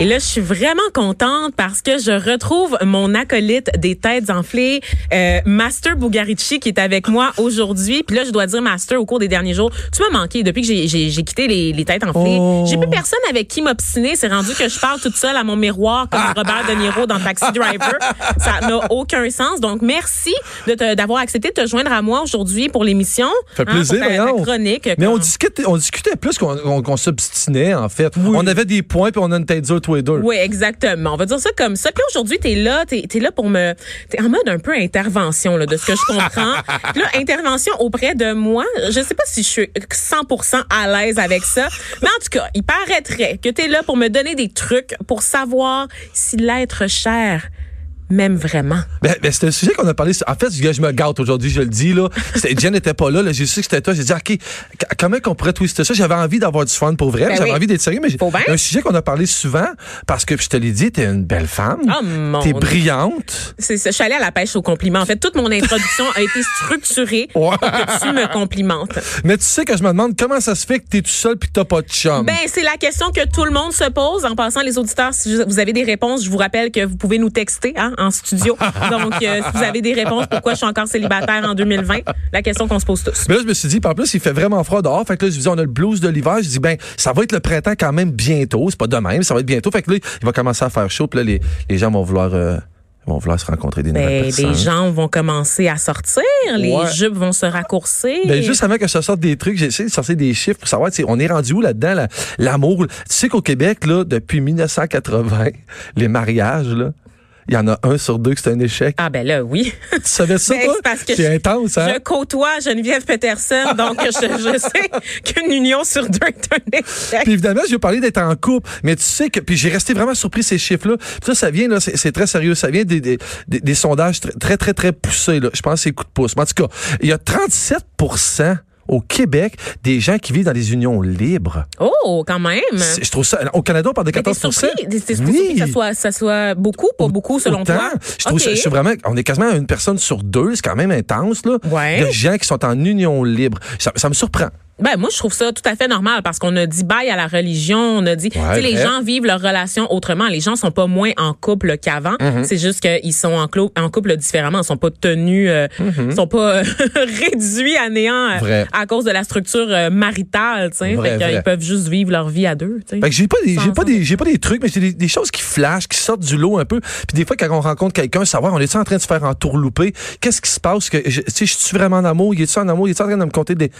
Et là, je suis vraiment contente parce que je retrouve mon acolyte des têtes enflées, euh, Master Bugarici, qui est avec moi aujourd'hui. Puis là, je dois dire, Master, au cours des derniers jours, tu m'as manqué depuis que j'ai- quitté les, les têtes enflées. Oh. J'ai plus personne avec qui m'obstiner. C'est rendu que je parle toute seule à mon miroir comme Robert De Niro dans Taxi Driver. Ça n'a aucun sens. Donc, merci d'avoir accepté de te joindre à moi aujourd'hui pour l'émission. Ça fait plaisir, pour ta- chronique. Mais on discutait, on discutait plus qu'on qu'on s'obstinait, en fait. On avait des points, puis on a une tête dure, tous les deux. Oui, exactement. On va dire ça comme ça. Puis aujourd'hui, t'es là, t'es es là pour me... T'es en mode un peu intervention, là, de ce que je comprends. Puis là, intervention auprès de moi. Je sais pas si je suis 100% à l'aise avec ça. Mais en tout cas, il paraîtrait que t'es là pour me donner des trucs pour savoir si l'être cher m'aime vraiment. Ben, ben, c'est un sujet qu'on a parlé. En fait, je me gâte aujourd'hui, je le dis, là. Jen n'était pas là, là. J'ai su que c'était toi. J'ai dit, OK, comment qu'on pourrait twister ça? J'avais envie d'avoir du fun pour vrai. Ben J'avais oui. envie d'être sérieux, mais bien. un sujet qu'on a parlé souvent parce que je te l'ai dit, t'es une belle femme. Oh, mon T'es brillante. C'est ça. Je suis allée à la pêche aux compliments. En fait, toute mon introduction a été structurée pour que tu me complimentes. Mais tu sais que je me demande comment ça se fait que t'es tout seul puis que t'as pas de chum? Ben, c'est la question que tout le monde se pose. En passant, les auditeurs, si vous avez des réponses, je vous rappelle que vous pouvez nous texter hein, en studio. Donc, euh, si vous avez des réponses, pourquoi je suis encore célibataire en 2020, la question qu'on se pose tous. Mais là, je me suis dit, en plus, il fait vraiment froid dehors. Fait que là, je me dis, on a le blues de l'hiver. Je dis, ben, ça va être le printemps quand même bientôt. C'est pas demain, mais ça va être bientôt. Fait que là, il va commencer à faire chaud. Puis là, les, les gens vont vouloir, euh, vont vouloir se rencontrer des nouvelles Ben, personnes. les gens vont commencer à sortir, les Ouais. jupes vont se raccourcir. Ben, juste avant que je sorte des trucs, j'ai essayé de sortir des chiffres pour savoir, on est rendu où là-dedans, la- l'amour? Tu sais qu'au Québec, là, depuis 1980, les mariages, là, il y en a un sur deux que c'est un échec. Ah ben là, oui. Tu savais ça, Ben, toi? parce que je- intense, hein? Je côtoie Geneviève Peterson, donc je, je sais qu'une union sur deux est un échec. Puis évidemment, je vais parler d'être en couple, mais tu sais que puis j'ai resté vraiment surpris ces chiffres-là. Ça, ça vient là, c'est c'est très sérieux, ça vient des, des, des- des sondages très très très, très poussés là. Je pense que c'est coup de pouce. Mais en tout cas, il y a 37 au Québec des gens qui vivent dans des unions libres. Oh, quand même. C'est- Je trouve ça au Canada on parle de Mais T'es 14 surpris, t'es- t'es Oui. que ça soit, ça soit beaucoup, pas beaucoup selon Autant. toi? Je trouve Ok. ça, je vraiment, on est quasiment à une personne sur deux, c'est quand même intense, là. Ouais. De gens qui sont en union libre. Ça, ça me surprend. Ben moi je trouve ça tout à fait normal parce qu'on a dit bye à la religion, on a dit tu sais les gens vivent leur relation autrement, les gens sont pas moins en couple qu'avant, Mm-hmm. c'est juste qu'ils sont en, en couple différemment, ils sont pas tenus euh, ils sont pas euh, réduits à néant euh. Vrai. à cause de la structure euh, maritale, tu sais, qu'ils peuvent juste vivre leur vie à deux, tu sais. J'ai pas des, j'ai pas des, j'ai pas des trucs, mais j'ai des, des choses qui flashent, qui sortent du lot un peu. Puis des fois, quand on rencontre quelqu'un, savoir, on est-tu en train de se faire entourlouper? Qu'est-ce qui se passe? Que, je, tu sais, je suis vraiment en amour? Il est-tu en amour? Il est en train de me compter des,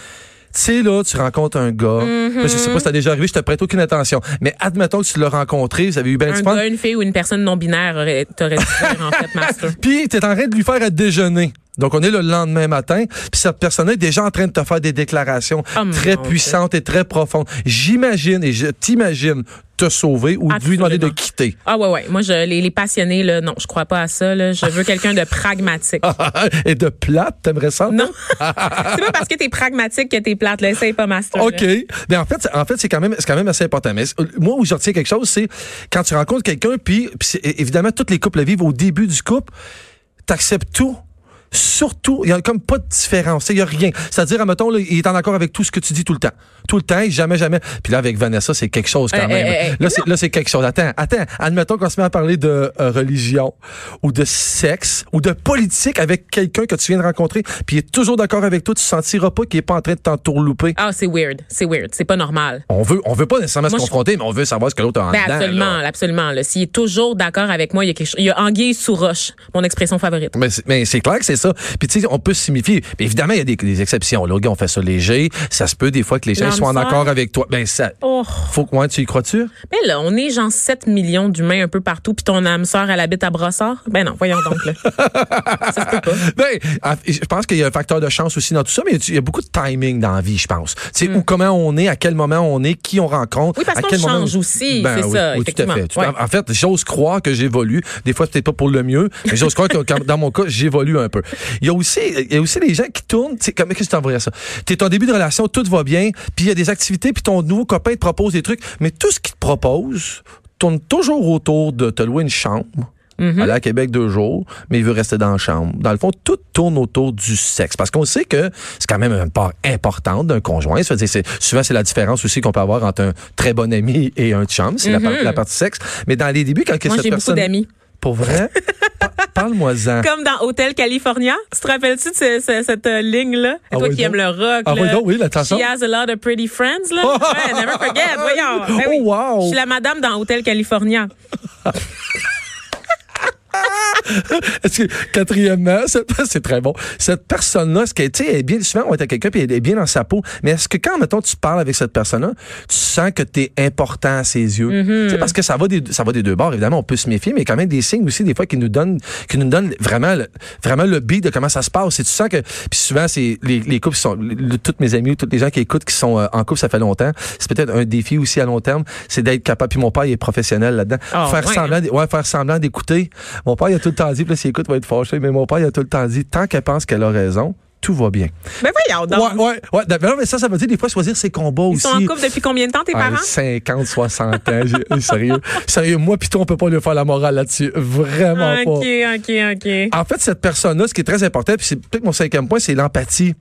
tu sais, là, tu rencontres un gars. Mm-hmm. Là, je sais pas si t'as déjà arrivé, je te prête aucune attention. Mais admettons que tu l'as rencontré, vous avez eu bien un du fun. une fille ou une personne non binaire aurait t'aurais dû en fait master. Puis t'es en train de lui faire à déjeuner. Donc, on est le lendemain matin, puis cette personne est déjà en train de te faire des déclarations Oh, très Dieu. puissantes et très profondes. J'imagine et je t'imagine te sauver ou lui demander de quitter. Ah ouais ouais, moi je les, les passionnés là, non, je crois pas à ça là, je veux quelqu'un de pragmatique. et de plate, t'aimerais ça? Non. c'est pas parce que t'es pragmatique que t'es plate, là. Essaye pas, Master. là. OK. Mais en fait, en fait, c'est quand même, c'est quand même assez important. Mais moi, où je retiens quelque chose, c'est quand tu rencontres quelqu'un, puis, puis évidemment, toutes les couples le vivent au début du couple, t'acceptes tout. Surtout, il y a comme pas de différence. Il y a rien. C'est-à-dire, admettons, là, il est en accord avec tout ce que tu dis tout le temps. Tout le temps, jamais, jamais. Puis là, avec Vanessa, c'est quelque chose quand Eh, même. eh, eh. Là, c'est, quelque chose. Attends, attends. Admettons qu'on se met à parler de euh, religion ou de sexe ou de politique avec quelqu'un que tu viens de rencontrer, puis il est toujours d'accord avec toi, tu sentiras pas qu'il est pas en train de t'entourlouper. Ah, c'est weird. C'est weird. C'est pas normal. On veut, on veut pas nécessairement Moi, se je- confronter, mais on veut savoir ce que l'autre a en Ben, dedans, absolument, là. absolument. S'il est toujours d'accord avec moi, il y a quelque chose. Il y a anguille sous roche, mon expression favorite. Mais c'est, mais c'est clair que c'est ça. Puis tu sais, on peut. Mais évidemment, il y a des, des exceptions. Là, on fait ça léger. Ça se peut des fois que les gens soient en accord avec toi. Ben ça. Oh. Faut que tu y crois-tu? Mais là, on est genre 7 millions d'humains un peu partout, puis ton âme sœur, elle habite à Brossard. Ben non, voyons donc, là. ça se peut pas. Ben, en- je pense qu'il y a un facteur de chance aussi dans tout ça, mais il y a beaucoup de timing dans la vie, je pense. Tu sais, où comment on est, à quel moment on est, qui on rencontre. Oui, parce à qu'on quel moment- change aussi, Ben c'est oui, ça, oui, tout à fait. Ouais. En fait, j'ose croire que j'évolue. Des fois, peut-être pas pour le mieux, mais j'ose croire que dans mon cas, j'évolue un peu. Il y a aussi, il y a aussi les gens qui tournent. Comment qu'est-ce que tu t'envoies ça? T'es ton début de relation, tout va bien, puis il y a des activités, puis ton nouveau copain te propose des trucs, mais tout ce qu'il te propose tourne toujours autour de te louer une chambre Mhm. aller à Québec deux jours, mais il veut rester dans la chambre. Dans le fond, tout tourne autour du sexe. Parce qu'on sait que c'est quand même une part importante d'un conjoint. Ça veut dire, souvent, c'est la différence aussi qu'on peut avoir entre un très bon ami et un chum. C'est la, la partie sexe. Mais dans les débuts, quand que. Moi, cette j'ai beaucoup personne... d'amis. Pour vrai? Parle-moi-en. Comme dans Hotel California. Tu te rappelles-tu de ce- ce- cette euh, ligne-là? Ah Toi oui, qui aimes le rock. Ah là. oui, donc, oui, la chanson. She has a lot of pretty friends, là. ouais, never forget. Voyons. Ben oui. Oh, wow. Je suis la madame dans Hotel California. Est-ce que, quatrièmement, c'est très bon. Cette personne-là, ce qu'elle, tu sais, bien, souvent, on est avec quelqu'un puis elle est bien dans sa peau. Mais est-ce que quand, mettons, tu parles avec cette personne-là, tu sens que tu es important à ses yeux? Mm-hmm. Parce que ça va des, ça va des deux bords, évidemment, on peut se méfier, mais quand même des signes aussi, des fois, qui nous donnent, qui nous donnent vraiment, le, vraiment le beat de comment ça se passe. Et tu sens que, puis souvent, c'est les, les couples qui sont, le- toutes mes amis, tous les gens qui écoutent, qui sont euh, en couple, ça fait longtemps. C'est peut-être un défi aussi à long terme, c'est d'être capable. Puis mon père, il est professionnel là-dedans. Ah, faire ouais, semblant, ouais, faire semblant d'écouter. Mon père, il a tout le temps dit, puis là, s'il écoute, il va être fâché, mais mon père, il a tout le temps dit, tant qu'elle pense qu'elle a raison, tout va bien. Ben voyons donc. Ouais, ouais, ouais. D'ailleurs, mais ça, ça veut dire des fois choisir ses combats Ils aussi. sont en couple depuis combien de temps, tes Ouais, parents? 50, 60 ans. J'ai- sérieux. Sérieux, moi pis toi, on peut pas lui faire la morale là-dessus. Vraiment OK, pas. OK, OK. En fait, cette personne-là, ce qui est très important, puis c'est peut-être mon cinquième point, c'est l'empathie.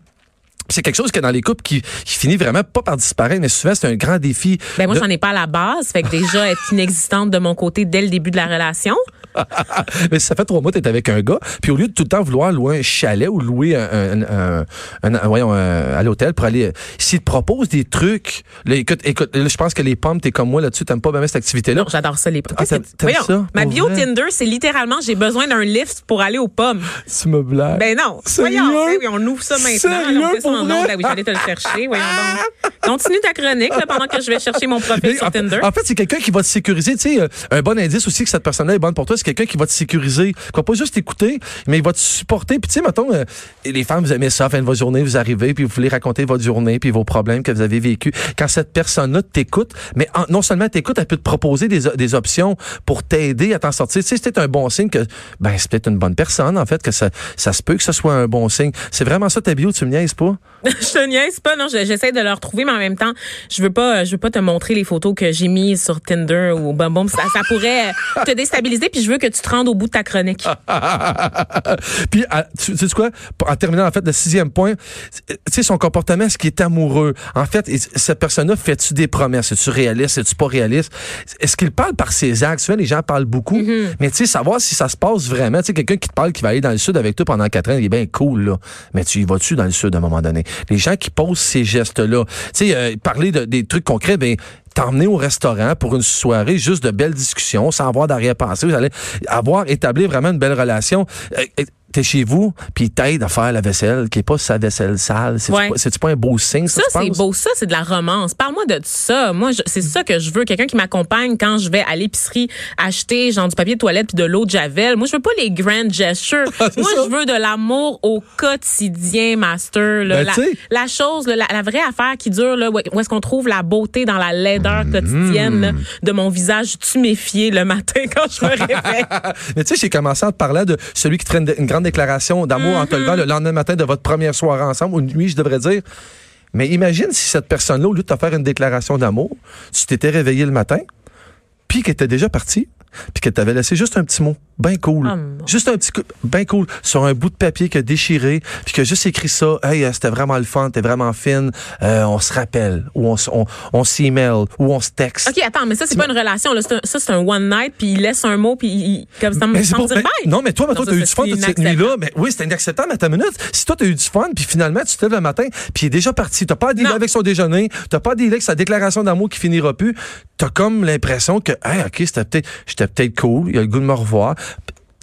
C'est quelque chose que dans les couples qui, qui finit vraiment pas par disparaître, mais souvent c'est un grand défi. Ben moi, de- j'en ai pas à la base. Fait que déjà, être inexistante de mon côté dès le début de la relation. mais si ça fait trois mois que t'es avec un gars, puis au lieu de tout le temps vouloir louer un chalet ou louer un, un, un- un- voyons, un- à l'hôtel pour aller, s'il te propose des trucs, là, écoute, écoute, là, je pense que les pommes, t'es comme moi là-dessus, t'aimes pas bien cette activité-là. Non, j'adore ça, les pommes. Ah, ça, ma bio vrai? Tinder, c'est littéralement j'ai besoin d'un lift pour aller aux pommes. Tu me blagues. Ben non. Sérieux? Voyons. Ben on ouvre ça maintenant. Sérieux, on fait ça en ondes. Ben oui, j'allais te le chercher. Voyons donc. Continue ta chronique là, pendant que je vais chercher mon profil Mais sur en, Tinder. en fait, c'est quelqu'un qui va te sécuriser. Tu sais, euh, un bon indice aussi que cette personne-là est bonne pour toi, c'est quelqu'un qui va te sécuriser, qui va pas juste t'écouter, mais il va te supporter. Puis tu sais, mettons, euh, les femmes, vous aimez ça, fin de votre journée, vous arrivez, puis vous voulez raconter votre journée, puis vos problèmes que vous avez vécu. Quand cette personne-là t'écoute, mais en- non seulement t'écoute, elle peut te proposer des, des options pour t'aider à t'en sortir. Tu sais, c'est un bon signe que, ben, c'est peut-être une bonne personne, en fait, que ça, ça se peut que ce soit un bon signe. C'est vraiment ça ta bio, tu me niaises pas? je te niaise pas, non, je- j'essaie de le retrouver, mais en même temps, je veux pas, je veux pas te montrer les photos que j'ai mises sur Tinder ou Bum Bum. Ça, ça pourrait te déstabiliser, puis je veux que tu te rendes au bout de ta chronique. Puis, à- tu sais quoi? En terminant, en fait, le sixième point, tu sais, son comportement, est-ce qu'il est amoureux? En fait, cette personne-là, fait-tu des promesses? Es-tu réaliste? Es-tu pas réaliste? Est-ce qu'il parle par ses actes? Souvent, les gens parlent beaucoup, mais tu sais, savoir si ça se passe vraiment. Tu sais, quelqu'un qui te parle, qui va aller dans le sud avec toi pendant quatre ans, il est bien cool, là. Mais tu y vas-tu dans le sud à un moment donné? Les gens qui posent ces gestes-là, tu sais, euh, parler de, des trucs concrets, ben, t'emmener au restaurant pour une soirée juste de belles discussions, sans avoir d'arrière-pensée. Vous allez avoir établi vraiment une belle relation. Euh, T'es chez vous, puis il t'aide à faire la vaisselle, qui est pas sa vaisselle sale. C'est-tu Ouais. c'est-tu pas un beau signe, ça, Ça, tu c'est beau. Ça, c'est de la romance. Parle-moi de ça. Moi, c'est ça que je veux. Quelqu'un qui m'accompagne quand je vais à l'épicerie acheter, genre, du papier de toilette puis de l'eau de Javel. Moi, je veux pas les grand gestures. Ah, c'est Moi, ça. je veux de l'amour au quotidien, master. là. Ben, la, tu la chose, là, la, la vraie affaire qui dure, là, où est-ce qu'on trouve la beauté dans la laideur quotidienne là, de mon visage tuméfié le matin quand je me réveille. Mais tu sais, j'ai commencé à te parler de celui qui traîne une grande déclaration d'amour en te levant le lendemain matin de votre première soirée ensemble, ou nuit, je devrais dire. Mais imagine si cette personne-là, au lieu de te faire une déclaration d'amour, tu t'étais réveillé le matin, puis qu'elle était déjà partie, puis qu'elle t'avait laissé juste un petit mot, bien cool. Oh, mon juste un petit coup, bien cool, sur un bout de papier que déchiré, puis que juste écrit ça, hey, euh, c'était vraiment le fun, t'es vraiment fine, euh, on se rappelle, ou on, on, on s'email, ou on se texte. OK, attends, mais ça, c'est pas une relation. Là. Un- ça, c'est un one night, puis il laisse un mot, puis il, comme ça me Mais c'est semble pas- dire mais- bye. non, mais toi, mettons, Non, t'as eu du fun toute cette nuit-là. Mais oui, c'était inacceptable à ta minute. Si toi, t'as eu du fun, puis finalement, tu te lèves le matin, puis il est déjà parti. T'as pas à dealer avec son déjeuner. T'as pas à dealer avec sa déclaration d'amour qui finira plus. T'as comme l'impression que, hey, OK, c'était peut-être, j'étais peut-être cool. Il a le goût de me revoir.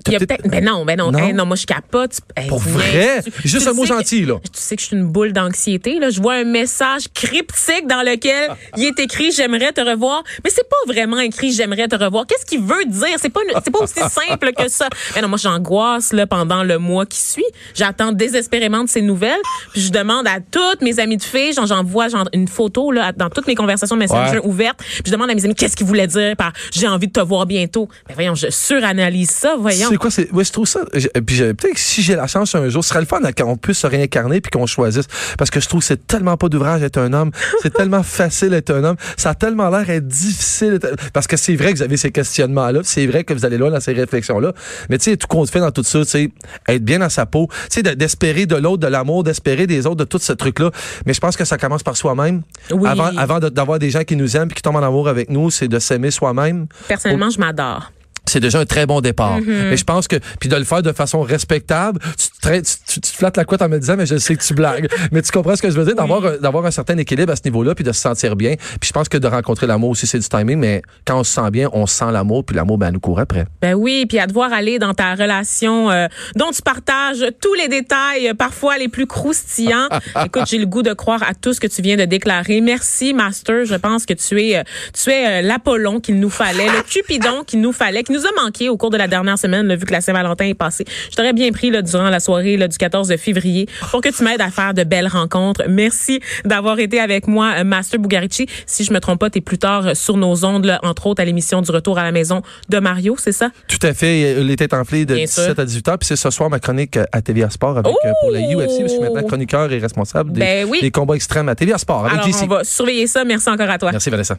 Il y a peut-être. Ben non, ben non. Non? Hey, non, moi, je capote. Hey, Pour tu vrai? Tu- Juste tu un mot sais que- gentil, là. Tu sais que je suis une boule d'anxiété. Là. Je vois un message cryptique dans lequel il est écrit J'aimerais te revoir. Mais c'est pas vraiment écrit J'aimerais te revoir. Qu'est-ce qu'il veut dire? C'est pas, une- c'est pas aussi simple que ça. Mais non, moi, j'angoisse là, pendant le mois qui suit. J'attends désespérément de ces nouvelles. Puis je demande à toutes mes amies de filles, genre, j'envoie genre, une photo là, dans toutes mes conversations Messenger Ouais. ouvertes. Puis je demande à mes amis qu'est-ce qu'ils voulaient dire par J'ai envie de te voir bientôt. Mais voyons, je suranalyse ça, voyons. Sais quoi, c'est, ouais, je trouve ça, puis peut-être que si j'ai la chance un jour, ce serait le fun qu'on puisse se réincarner puis qu'on choisisse. Parce que je trouve que c'est tellement pas d'ouvrage être un homme. C'est tellement facile d'être un homme. Ça a tellement l'air être difficile. Parce que c'est vrai que vous avez ces questionnements-là. C'est vrai que vous allez loin dans ces réflexions-là. Mais tu sais, tout compte fait dans tout ça, tu sais, être bien dans sa peau, tu sais, de- d'espérer de l'autre, de l'amour, d'espérer des autres, de tout ce truc-là. Mais je pense que ça commence par soi-même. Oui. Avant, d'avoir des gens qui nous aiment puis qui tombent en amour avec nous, c'est de s'aimer soi-même Personnellement, je m'adore. C'est déjà un très bon départ. Mm-hmm. Mais je pense que puis de le faire de façon respectable, tu te, tra- tu, tu- tu te flattes la couette en me disant mais je sais que tu blagues. mais tu comprends ce que je veux dire? D'avoir un- d'avoir un certain équilibre à ce niveau-là puis de se sentir bien. Puis je pense que de rencontrer l'amour aussi c'est du timing mais quand on se sent bien, on sent l'amour puis l'amour ben nous court après. Ben oui, puis à devoir aller dans ta relation euh, dont tu partages tous les détails, euh, parfois les plus croustillants. Écoute, j'ai le goût de croire à tout ce que tu viens de déclarer. Merci, Master. Je pense que tu es, euh, tu es l'Apollon qu'il nous fallait, le Cupidon qu'il nous fallait, qui nous a manqué au cours de la dernière semaine, là, vu que la Saint-Valentin est passée. Je t'aurais bien pris là, durant la soirée là, du 14 février pour que tu m'aides à faire de belles rencontres. Merci d'avoir été avec moi, euh, Master Bugarici. Si je me trompe pas, t'es plus tard euh, sur nos ondes, là, entre autres à l'émission du Retour à la maison de Mario, c'est ça? Tout à fait, euh, les têtes enflées de Bien 17 sûr. à 18 ans puis c'est ce soir ma chronique à TVA Sport avec pour la UFC, je suis maintenant chroniqueur et responsable des, Ben oui. des combats extrêmes à TVA Sport avec Alors, JC. on va surveiller ça. Merci encore à toi. Merci Vanessa.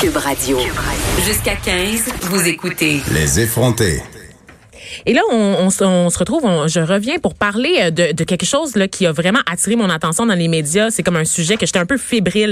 Cube Radio. Jusqu'à 15, vous écoutez Les effrontés. Et là, on, on se- on se retrouve, on- je reviens pour parler euh, de, de quelque chose là, qui a vraiment attiré mon attention dans les médias. C'est comme un sujet que j'étais un peu fébrile